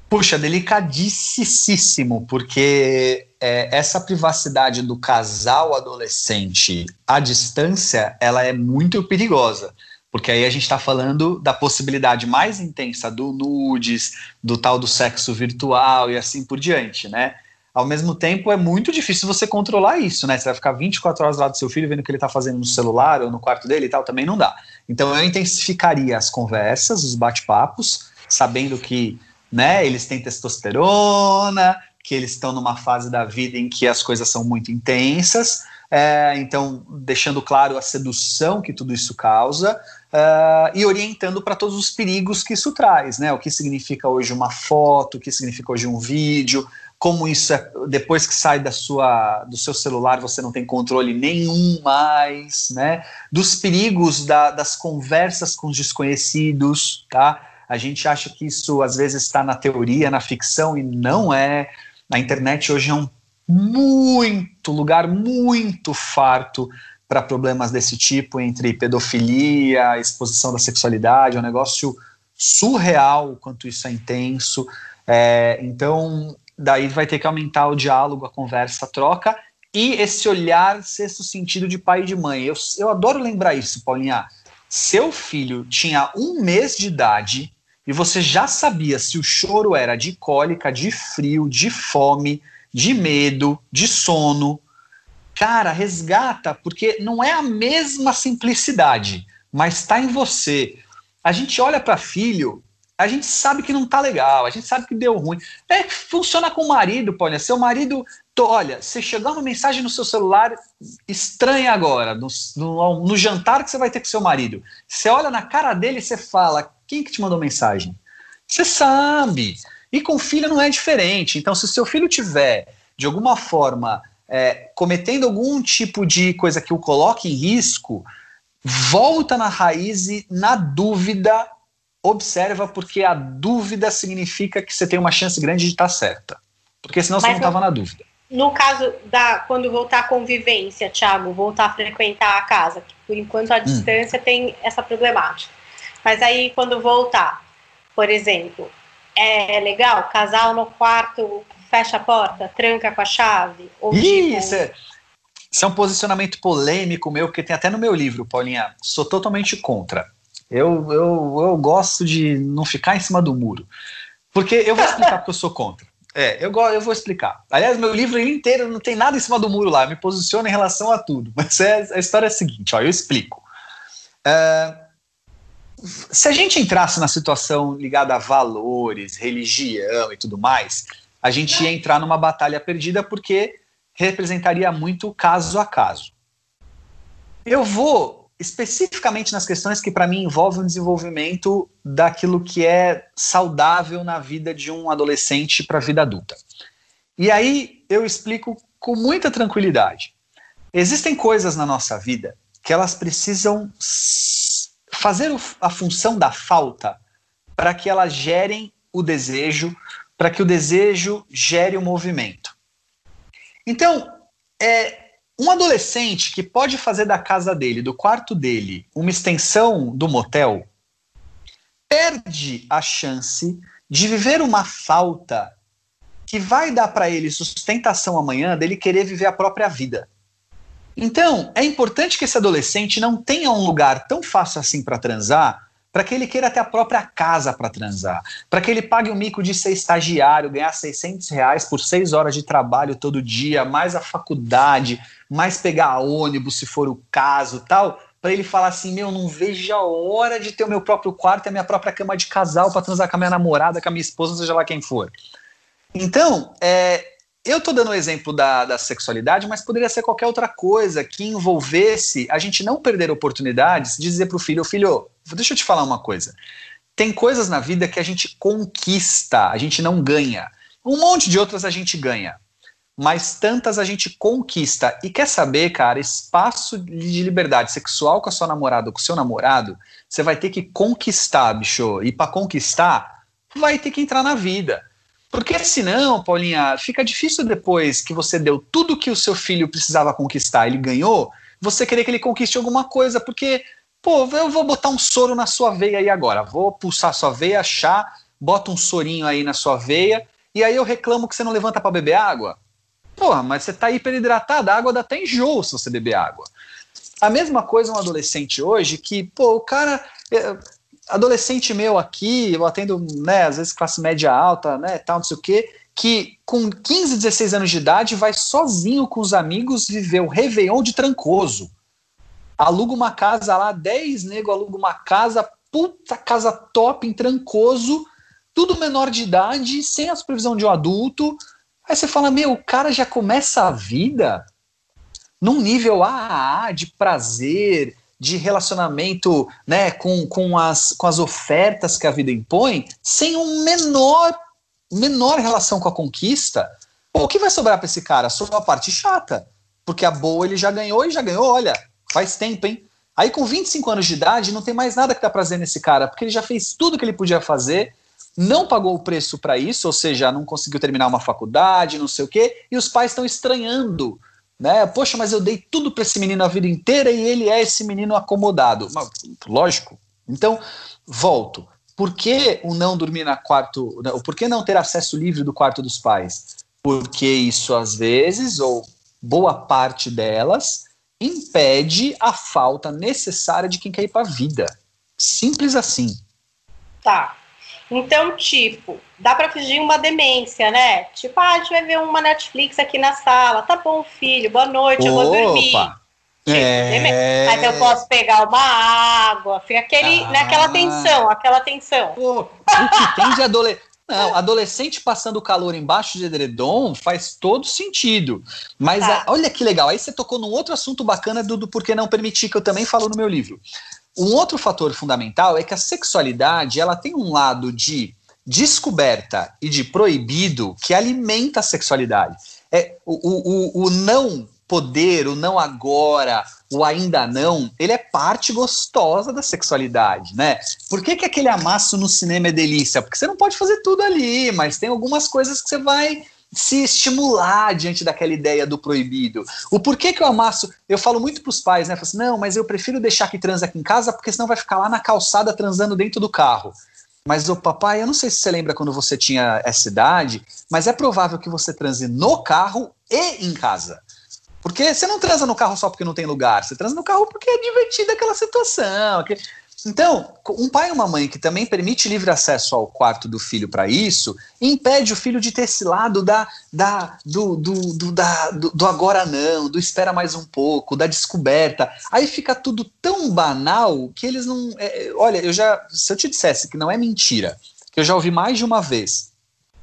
E: Puxa, delicadíssimo, porque é, essa privacidade do casal adolescente à distância, ela é muito perigosa. Porque aí a gente está falando da possibilidade mais intensa do nudes, do tal do sexo virtual e assim por diante, né? Ao mesmo tempo, é muito difícil você controlar isso, né? Você vai ficar 24 horas lá do seu filho vendo o que ele está fazendo no celular ou no quarto dele e tal, também não dá. Então eu intensificaria as conversas, os bate-papos, sabendo que né, eles têm testosterona, que eles estão numa fase da vida em que as coisas são muito intensas, é, então deixando claro a sedução que tudo isso causa, Uh, e orientando para todos os perigos que isso traz, né? O que significa hoje uma foto, o que significa hoje um vídeo, como isso é, depois que sai da sua, do seu celular você não tem controle nenhum mais, né? Dos perigos da, das conversas com os desconhecidos, tá? A gente acha que isso às vezes está na teoria, na ficção e não é. A internet hoje é um muito lugar muito farto para problemas desse tipo, entre pedofilia, exposição da sexualidade, é um negócio surreal o quanto isso é intenso. É, então, daí vai ter que aumentar o diálogo, a conversa, a troca e esse olhar sexto sentido de pai e de mãe. Eu, eu adoro lembrar isso, Paulinha. Seu filho tinha um mês de idade e você já sabia se o choro era de cólica, de frio, de fome, de medo, de sono, cara, resgata, porque não é a mesma simplicidade, mas está em você. A gente olha para filho, a gente sabe que não tá legal, a gente sabe que deu ruim. É que funciona com o marido, olha, seu marido, olha, você chegar uma mensagem no seu celular estranha agora, no, no, no jantar que você vai ter com seu marido. Você olha na cara dele e você fala, quem que te mandou mensagem? Você sabe. E com filho não é diferente. Então, se seu filho tiver, de alguma forma, é, cometendo algum tipo de coisa que o coloque em risco, volta na raiz e, na dúvida, observa, porque a dúvida significa que você tem uma chance grande de estar certa. Porque senão você não estava na dúvida.
D: No caso da quando voltar a convivência, Thiago, voltar a frequentar a casa, que por enquanto a hum. distância tem essa problemática. Mas aí quando voltar, por exemplo, é legal casal no quarto fecha a porta, tranca com a chave? Ou
E: tipo isso, é, isso é um posicionamento polêmico meu, que tem até no meu livro, Paulinha. Sou totalmente contra. Eu, eu, eu gosto de não ficar em cima do muro. Porque eu vou explicar porque eu sou contra. É, eu, eu vou explicar. Aliás, meu livro inteiro não tem nada em cima do muro lá, eu me posiciono em relação a tudo. <laughs> Mas é, a história é a seguinte, ó, eu explico. É, se a gente entrasse na situação ligada a valores, religião e tudo mais, a gente ia entrar numa batalha perdida porque representaria muito caso a caso. Eu vou especificamente nas questões que para mim envolvem o desenvolvimento daquilo que é saudável na vida de um adolescente para a vida adulta. E aí eu explico com muita tranquilidade. Existem coisas na nossa vida que elas precisam fazer a função da falta para que elas gerem o desejo, para que o desejo gere o movimento. Então, é, um adolescente que pode fazer da casa dele, do quarto dele, uma extensão do motel, perde a chance de viver uma falta que vai dar para ele sustentação amanhã dele querer viver a própria vida. Então, é importante que esse adolescente não tenha um lugar tão fácil assim para transar, para que ele queira ter a própria casa para transar, para que ele pague o mico de ser estagiário, ganhar 600 reais por seis horas de trabalho todo dia, mais a faculdade, mais pegar ônibus, se for o caso, tal, para ele falar assim: meu, não vejo a hora de ter o meu próprio quarto e a minha própria cama de casal para transar com a minha namorada, com a minha esposa, seja lá quem for. Então, é, eu estou dando o exemplo da, da sexualidade, mas poderia ser qualquer outra coisa que envolvesse a gente não perder oportunidades de dizer para o filho: filho, deixa eu te falar uma coisa. Tem coisas na vida que a gente conquista, a gente não ganha. Um monte de outras a gente ganha. Mas tantas a gente conquista. E quer saber, cara, espaço de liberdade sexual com a sua namorada ou com o seu namorado, você vai ter que conquistar, bicho. E para conquistar, vai ter que entrar na vida. Porque senão, Paulinha, fica difícil depois que você deu tudo que o seu filho precisava conquistar, ele ganhou, você querer que ele conquiste alguma coisa, porque, pô, eu vou botar um soro na sua veia aí agora, vou pulsar sua veia, chá, bota um sorinho aí na sua veia, e aí eu reclamo que você não levanta para beber água. Porra, mas você tá hiperidratado, a água dá até enjoo se você beber água. A mesma coisa um adolescente hoje que, pô, o cara. Adolescente meu aqui, eu atendo, né, às vezes classe média alta, né, tal, não sei o quê, que com 15, 16 anos de idade vai sozinho com os amigos viver o Réveillon de Trancoso. Aluga uma casa lá, 10 nego aluga uma casa, puta casa top em Trancoso, tudo menor de idade, sem a supervisão de um adulto. Aí você fala, meu, o cara já começa a vida num nível AAA de prazer, de relacionamento né, com, com, as, com as ofertas que a vida impõe, sem um menor, menor relação com a conquista, pô, o que vai sobrar para esse cara? Só a parte chata. Porque a boa ele já ganhou e já ganhou, olha, faz tempo, hein? Aí com 25 anos de idade não tem mais nada que dá prazer nesse cara, porque ele já fez tudo que ele podia fazer, não pagou o preço para isso, ou seja, não conseguiu terminar uma faculdade, não sei o quê, e os pais estão estranhando né? Poxa, mas eu dei tudo para esse menino a vida inteira e ele é esse menino acomodado. Mas, lógico. Então, volto. Por que o não dormir na quarto, por que não ter acesso livre do quarto dos pais? Porque isso às vezes, ou boa parte delas, impede a falta necessária de quem quer ir para a vida. Simples assim.
D: Tá. Então, tipo, dá para fingir uma demência, né? Tipo, ah, a gente vai ver uma Netflix aqui na sala. Tá bom, filho, boa noite, eu vou dormir. Tipo, é... Mas eu posso pegar uma água, fica aquele, ah. né, aquela tensão, aquela tensão.
E: Pô, o que tem de adolescente. Não, adolescente passando calor embaixo de edredom faz todo sentido. Mas tá. a, olha que legal, aí você tocou num outro assunto bacana do, do porquê não permitir, que eu também falo no meu livro. Um outro fator fundamental é que a sexualidade ela tem um lado de descoberta e de proibido que alimenta a sexualidade. É, o, o, o não poder, o não agora, o ainda não, ele é parte gostosa da sexualidade, né? Por que, que aquele amasso no cinema é delícia? Porque você não pode fazer tudo ali, mas tem algumas coisas que você vai se estimular diante daquela ideia do proibido. O porquê que eu amasso, eu falo muito para os pais, né? Eu falo assim, não, mas eu prefiro deixar que transa aqui em casa, porque senão vai ficar lá na calçada transando dentro do carro. Mas o papai, eu não sei se você lembra quando você tinha essa idade, mas é provável que você transe no carro e em casa. Porque você não transa no carro só porque não tem lugar, você transa no carro porque é divertida aquela situação. Então, um pai e uma mãe que também permite livre acesso ao quarto do filho para isso, impede o filho de ter esse lado da, da, do, do, do, da, do, do agora não, do espera mais um pouco, da descoberta. Aí fica tudo tão banal que eles não. É, olha, eu já. Se eu te dissesse que não é mentira, que eu já ouvi mais de uma vez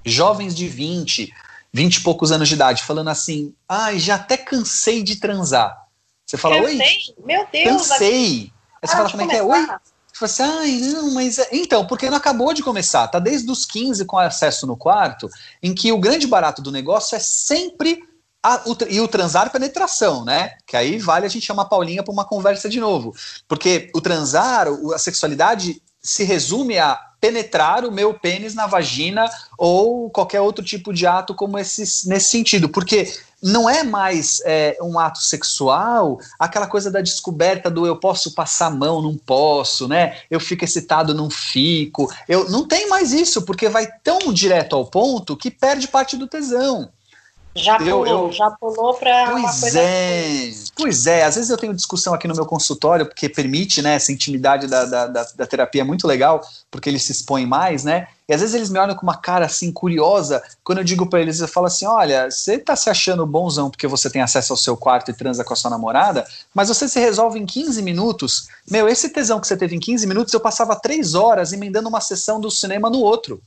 E: jovens de 20, 20 e poucos anos de idade falando assim: ai, já até cansei de transar. Você fala,
D: cansei? oi? Meu Deus!
E: Cansei! Aí você ah, fala, como é que é? Oi? Fala assim, não, mas. É... Então, porque não acabou de começar, tá desde os 15 com acesso no quarto, em que o grande barato do negócio é sempre. A, o, e o transar penetração, né? Que aí vale a gente chamar a Paulinha para uma conversa de novo. Porque o transar, a sexualidade se resume a penetrar o meu pênis na vagina ou qualquer outro tipo de ato como esse nesse sentido. Porque não é mais é, um ato sexual, aquela coisa da descoberta do eu posso passar a mão, não posso, né? Eu fico excitado, não fico. Eu não tem mais isso, porque vai tão direto ao ponto que perde parte do tesão.
D: Já pulou, eu, eu, já pulou para
E: uma coisa é, assim. Pois é, às vezes eu tenho discussão aqui no meu consultório, porque permite, né, essa intimidade da, da, da, da, terapia é muito legal, porque eles se expõem mais, né, e às vezes eles me olham com uma cara assim, curiosa, quando eu digo para eles, eu falo assim, olha, você tá se achando bonzão porque você tem acesso ao seu quarto e transa com a sua namorada, mas você se resolve em 15 minutos, meu, esse tesão que você teve em 15 minutos, eu passava 3 horas emendando uma sessão do cinema no outro.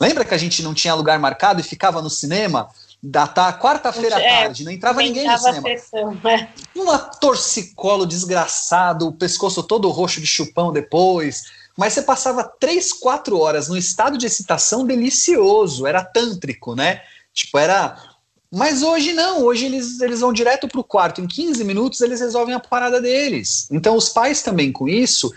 E: Lembra que a gente não tinha lugar marcado e ficava no cinema da tá, quarta-feira à é, tarde, não entrava ninguém no cinema. Sessão, né? Um torcicolo desgraçado, o pescoço todo roxo de chupão depois. Mas você passava três, quatro horas num estado de excitação delicioso, era tântrico, né? Tipo, era. Mas hoje não, hoje eles, eles vão direto para o quarto, em 15 minutos eles resolvem a parada deles. Então os pais também com isso,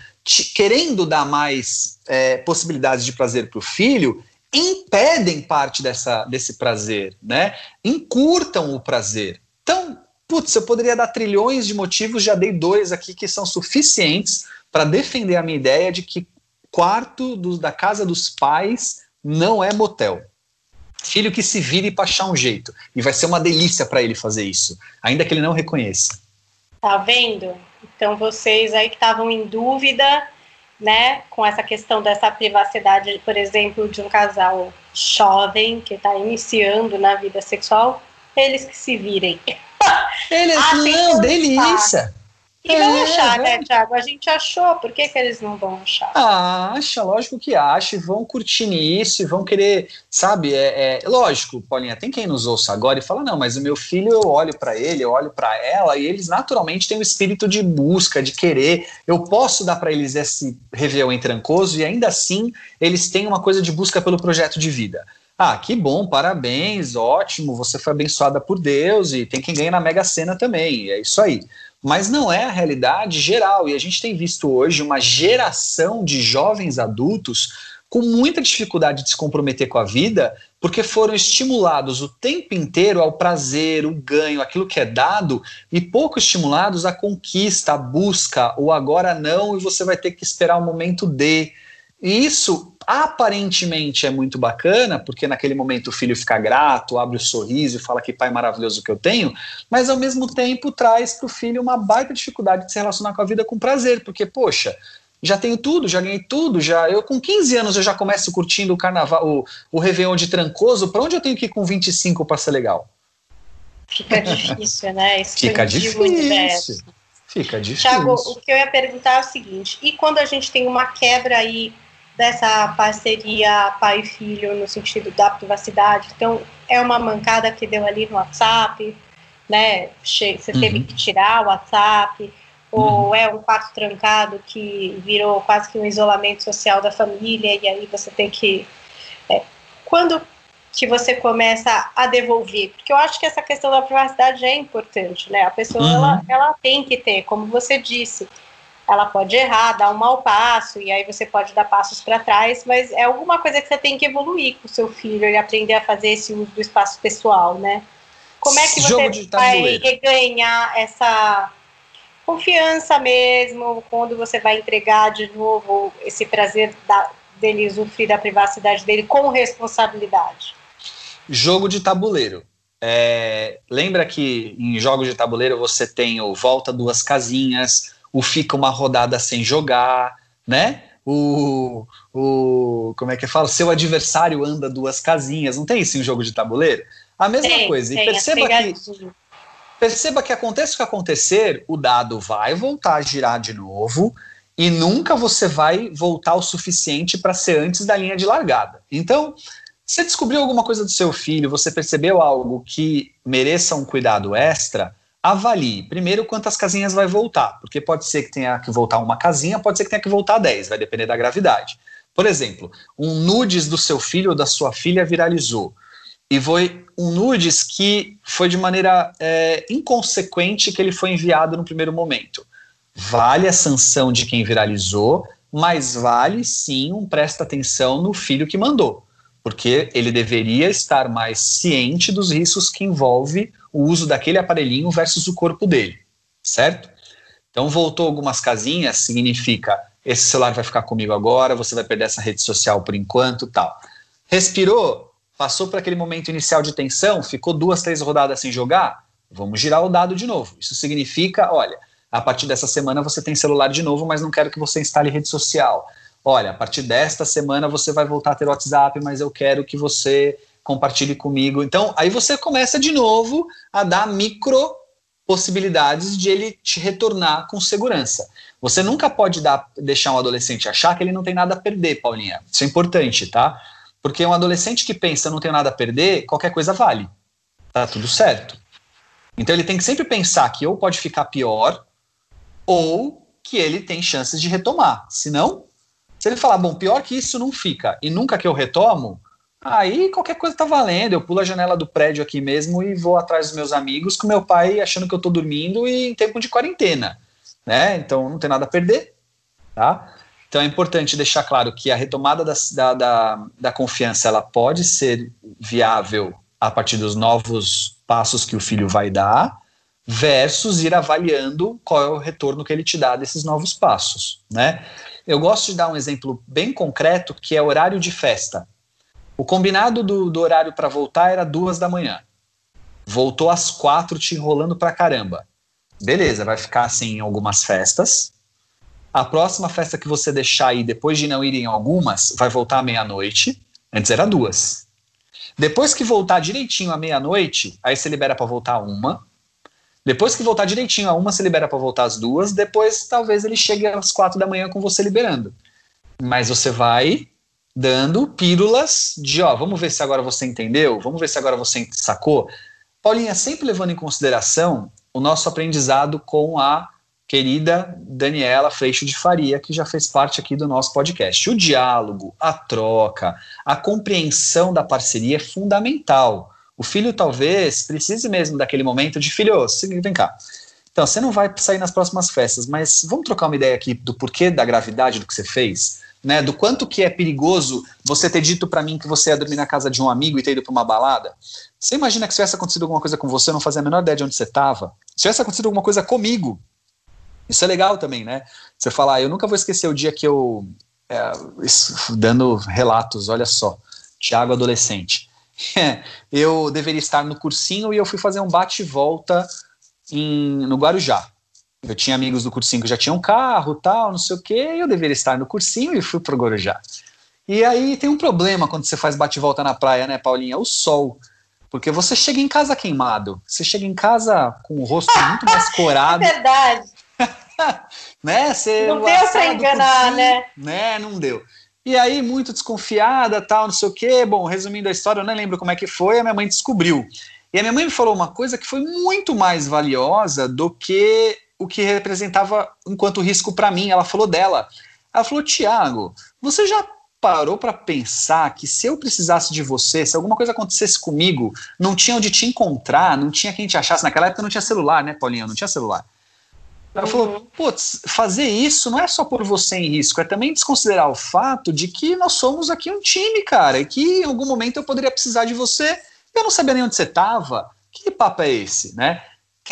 E: querendo dar mais é, possibilidades de prazer para o filho, impedem parte dessa, desse prazer, né? Encurtam o prazer. Então, putz, eu poderia dar trilhões de motivos, já dei dois aqui que são suficientes para defender a minha ideia de que quarto do, da casa dos pais não é motel. Filho que se vire para achar um jeito. E vai ser uma delícia para ele fazer isso, ainda que ele não reconheça.
D: Tá vendo? Então vocês aí que estavam em dúvida, né, com essa questão dessa privacidade, por exemplo, de um casal jovem que está iniciando na vida sexual, eles que se virem.
E: Eles ah, não, delícia.
D: E não é, achar, né, Thiago? A gente achou, por que, que eles não vão achar?
E: Ah, acha, lógico que acha, e vão curtir isso, e vão querer, sabe? É, é, lógico, Paulinha, tem quem nos ouça agora e fala: não, mas o meu filho, eu olho para ele, eu olho para ela, e eles naturalmente têm o espírito de busca, de querer. Eu posso dar para eles esse Réveillon em Trancoso, e ainda assim eles têm uma coisa de busca pelo projeto de vida. Ah, que bom, parabéns, ótimo, você foi abençoada por Deus e tem quem ganha na Mega Sena também, é isso aí. Mas não é a realidade geral, e a gente tem visto hoje uma geração de jovens adultos com muita dificuldade de se comprometer com a vida, porque foram estimulados o tempo inteiro ao prazer, o ganho, aquilo que é dado, e pouco estimulados à conquista, à busca, o agora não, e você vai ter que esperar o momento de. E isso aparentemente é muito bacana, porque naquele momento o filho fica grato, abre o sorriso e fala que pai maravilhoso que eu tenho, mas ao mesmo tempo traz para o filho uma baita dificuldade de se relacionar com a vida com prazer, porque, poxa, já tenho tudo, já ganhei tudo, já eu com 15 anos eu já começo curtindo o carnaval, o, o Réveillon de Trancoso, para onde eu tenho que ir com 25 para ser legal?
D: Fica difícil, né?
E: Fica difícil. Fica difícil.
D: Tiago, o que eu ia perguntar é o seguinte: e quando a gente tem uma quebra aí dessa parceria pai e filho no sentido da privacidade. Então, é uma mancada que deu ali no WhatsApp, né? Você teve uhum. que tirar o WhatsApp, ou uhum. é um quarto trancado que virou quase que um isolamento social da família, e aí você tem que. É, quando que você começa a devolver? Porque eu acho que essa questão da privacidade é importante, né? A pessoa uhum. ela, ela tem que ter, como você disse ela pode errar, dar um mau passo, e aí você pode dar passos para trás, mas é alguma coisa que você tem que evoluir com o seu filho e aprender a fazer esse uso do espaço pessoal, né? Como é que você vai reganhar essa confiança mesmo, quando você vai entregar de novo esse prazer da, dele usufruir da privacidade dele com responsabilidade?
E: Jogo de tabuleiro. É, lembra que em jogos de tabuleiro você tem o volta duas casinhas, o fica uma rodada sem jogar, né? O, o como é que fala? Seu adversário anda duas casinhas. Não tem isso em jogo de tabuleiro? A mesma tem, coisa. Tem, e perceba que perceba que aconteça o que acontecer, o dado vai voltar a girar de novo e nunca você vai voltar o suficiente para ser antes da linha de largada. Então, você descobriu alguma coisa do seu filho, você percebeu algo que mereça um cuidado extra, avalie primeiro quantas casinhas vai voltar, porque pode ser que tenha que voltar uma casinha, pode ser que tenha que voltar 10, vai depender da gravidade. Por exemplo, um nudes do seu filho ou da sua filha viralizou. E foi um nudes que foi de maneira é, inconsequente que ele foi enviado no primeiro momento. Vale a sanção de quem viralizou, mas vale sim um presta atenção no filho que mandou, porque ele deveria estar mais ciente dos riscos que envolve o uso daquele aparelhinho versus o corpo dele, certo? Então voltou algumas casinhas, significa esse celular vai ficar comigo agora, você vai perder essa rede social por enquanto, tal. Respirou, passou por aquele momento inicial de tensão, ficou duas, três rodadas sem jogar, vamos girar o dado de novo. Isso significa, olha, a partir dessa semana você tem celular de novo, mas não quero que você instale rede social. Olha, a partir desta semana você vai voltar a ter WhatsApp, mas eu quero que você compartilhe comigo. Então, aí você começa de novo a dar micro possibilidades de ele te retornar com segurança. Você nunca pode dar, deixar um adolescente achar que ele não tem nada a perder, Paulinha. Isso é importante, tá? Porque um adolescente que pensa não tem nada a perder, qualquer coisa vale. Tá tudo certo. Então ele tem que sempre pensar que ou pode ficar pior ou que ele tem chances de retomar. Senão, se ele falar, bom, pior que isso não fica e nunca que eu retomo, Aí qualquer coisa tá valendo. Eu pulo a janela do prédio aqui mesmo e vou atrás dos meus amigos com meu pai achando que eu tô dormindo e em tempo de quarentena, né? Então não tem nada a perder, tá? Então é importante deixar claro que a retomada da, da, da, da confiança ela pode ser viável a partir dos novos passos que o filho vai dar, versus ir avaliando qual é o retorno que ele te dá desses novos passos, né? Eu gosto de dar um exemplo bem concreto, que é horário de festa. O combinado do, do horário para voltar era duas da manhã. Voltou às quatro, te enrolando pra caramba. Beleza, vai ficar assim em algumas festas. A próxima festa que você deixar aí, depois de não ir em algumas, vai voltar à meia-noite. Antes era duas. Depois que voltar direitinho à meia-noite, aí você libera para voltar uma. Depois que voltar direitinho a uma, você libera para voltar às duas. Depois, talvez ele chegue às quatro da manhã com você liberando. Mas você vai dando pílulas de, ó, vamos ver se agora você entendeu, vamos ver se agora você sacou. Paulinha, sempre levando em consideração o nosso aprendizado com a querida Daniela Freixo de Faria, que já fez parte aqui do nosso podcast. O diálogo, a troca, a compreensão da parceria é fundamental. O filho talvez precise mesmo daquele momento de filho, vem cá. Então, você não vai sair nas próximas festas, mas vamos trocar uma ideia aqui do porquê da gravidade do que você fez? Né, do quanto que é perigoso você ter dito para mim que você ia dormir na casa de um amigo e ter ido para uma balada. Você imagina que se tivesse acontecido alguma coisa com você, eu não fazia a menor ideia de onde você estava. Se tivesse acontecido alguma coisa comigo, isso é legal também, né? Você falar, ah, eu nunca vou esquecer o dia que eu. É, dando relatos, olha só, Tiago adolescente. <laughs> eu deveria estar no cursinho e eu fui fazer um bate-volta no Guarujá. Eu tinha amigos do cursinho que já tinham carro, tal, não sei o quê, eu deveria estar no cursinho e fui pro Guarujá. E aí tem um problema quando você faz bate-volta na praia, né, Paulinha? O sol. Porque você chega em casa queimado. Você chega em casa com o rosto muito mais <laughs> corado.
D: É verdade. <laughs>
E: né? Você,
D: não deu pra enganar, né?
E: Né, não deu. E aí, muito desconfiada, tal, não sei o quê. Bom, resumindo a história, eu nem lembro como é que foi, a minha mãe descobriu. E a minha mãe me falou uma coisa que foi muito mais valiosa do que o que representava enquanto risco para mim. Ela falou dela. Ela falou: Tiago, você já parou para pensar que se eu precisasse de você, se alguma coisa acontecesse comigo, não tinha onde te encontrar, não tinha quem te achasse. Naquela época não tinha celular, né, Paulinha? Não tinha celular. Ela uhum. falou: putz, fazer isso não é só por você em risco, é também desconsiderar o fato de que nós somos aqui um time, cara, e que em algum momento eu poderia precisar de você, eu não sabia nem onde você estava. Que papo é esse, né?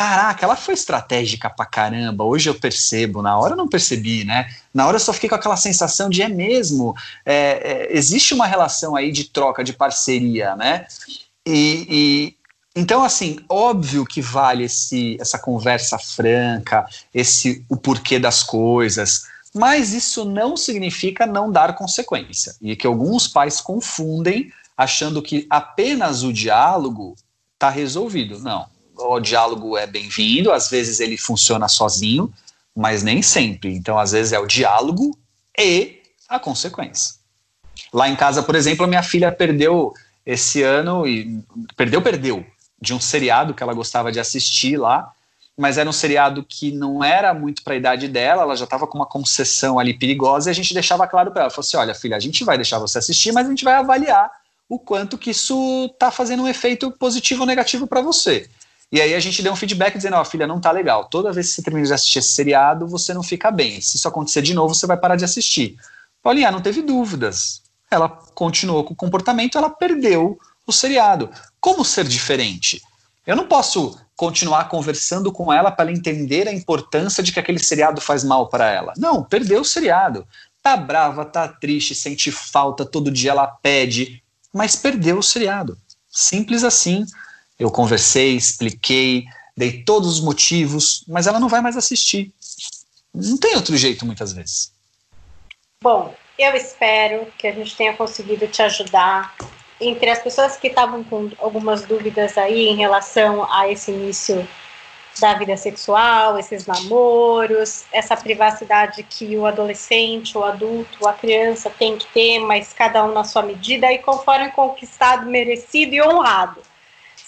E: Caraca, ela foi estratégica pra caramba. Hoje eu percebo, na hora eu não percebi, né? Na hora eu só fiquei com aquela sensação de é mesmo. É, é, existe uma relação aí de troca, de parceria, né? E, então, assim, óbvio que vale esse, essa conversa franca, esse o porquê das coisas, mas isso não significa não dar consequência. E que alguns pais confundem achando que apenas o diálogo está resolvido. Não. O diálogo é bem-vindo, às vezes ele funciona sozinho, mas nem sempre. Então, às vezes é o diálogo e a consequência. Lá em casa, por exemplo, a minha filha perdeu esse ano e perdeu, perdeu de um seriado que ela gostava de assistir lá, mas era um seriado que não era muito para a idade dela, ela já estava com uma concessão ali perigosa e a gente deixava claro para ela, falou assim, olha filha, a gente vai deixar você assistir, mas a gente vai avaliar o quanto que isso está fazendo um efeito positivo ou negativo para você. E aí a gente deu um feedback dizendo, ó, oh, filha, não tá legal. Toda vez que você termina de assistir esse seriado, você não fica bem. Se isso acontecer de novo, você vai parar de assistir. Paulinha, não teve dúvidas. Ela continuou com o comportamento, ela perdeu o seriado. Como ser diferente? Eu não posso continuar conversando com ela para ela entender a importância de que aquele seriado faz mal para ela. Não, perdeu o seriado. Tá brava, tá triste, sente falta, todo dia ela pede, mas perdeu o seriado. Simples assim. Eu conversei, expliquei, dei todos os motivos, mas ela não vai mais assistir. Não tem outro jeito muitas vezes.
D: Bom, eu espero que a gente tenha conseguido te ajudar entre as pessoas que estavam com algumas dúvidas aí em relação a esse início da vida sexual, esses namoros, essa privacidade que o adolescente, o adulto, a criança tem que ter, mas cada um na sua medida e conforme conquistado, merecido e honrado.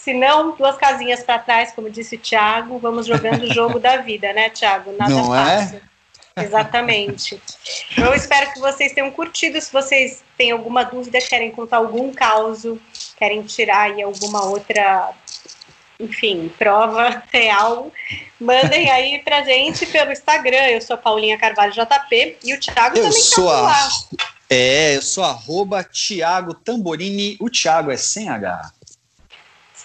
D: Se não, duas casinhas para trás, como disse o Tiago, vamos jogando o jogo da vida, né, Tiago?
E: Nada não é? fácil. É?
D: Exatamente. Eu espero que vocês tenham curtido. Se vocês têm alguma dúvida, querem contar algum caso, querem tirar aí alguma outra, enfim, prova real, mandem aí pra gente pelo Instagram. Eu sou Paulinha Carvalho JP e o Thiago eu também tá sou tá a... lá.
E: É, eu sou arroba Thiago Tamborini. O Thiago é sem H.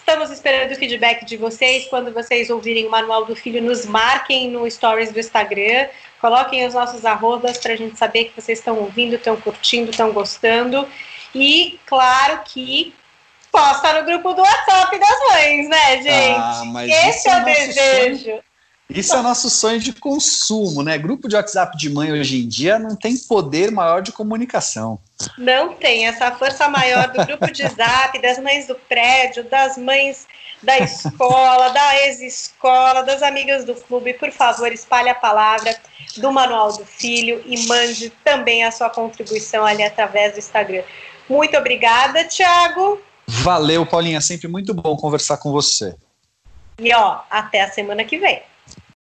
D: Estamos esperando o feedback de vocês. Quando vocês ouvirem o Manual do Filho, nos marquem no Stories do Instagram. Coloquem os nossos arrobas para a gente saber que vocês estão ouvindo, estão curtindo, estão gostando. E claro que posta no grupo do WhatsApp das mães, né, gente? Ah, Esse é, é o desejo.
E: Sonho. Isso é nosso sonho de consumo, né? Grupo de WhatsApp de mãe hoje em dia não tem poder maior de comunicação.
D: Não tem essa força maior do grupo de zap, das mães do prédio, das mães da escola, da ex-escola, das amigas do clube. Por favor, espalhe a palavra do Manual do Filho e mande também a sua contribuição ali através do Instagram. Muito obrigada, Thiago.
E: Valeu, Paulinha. Sempre muito bom conversar com você.
D: E ó, até a semana que vem.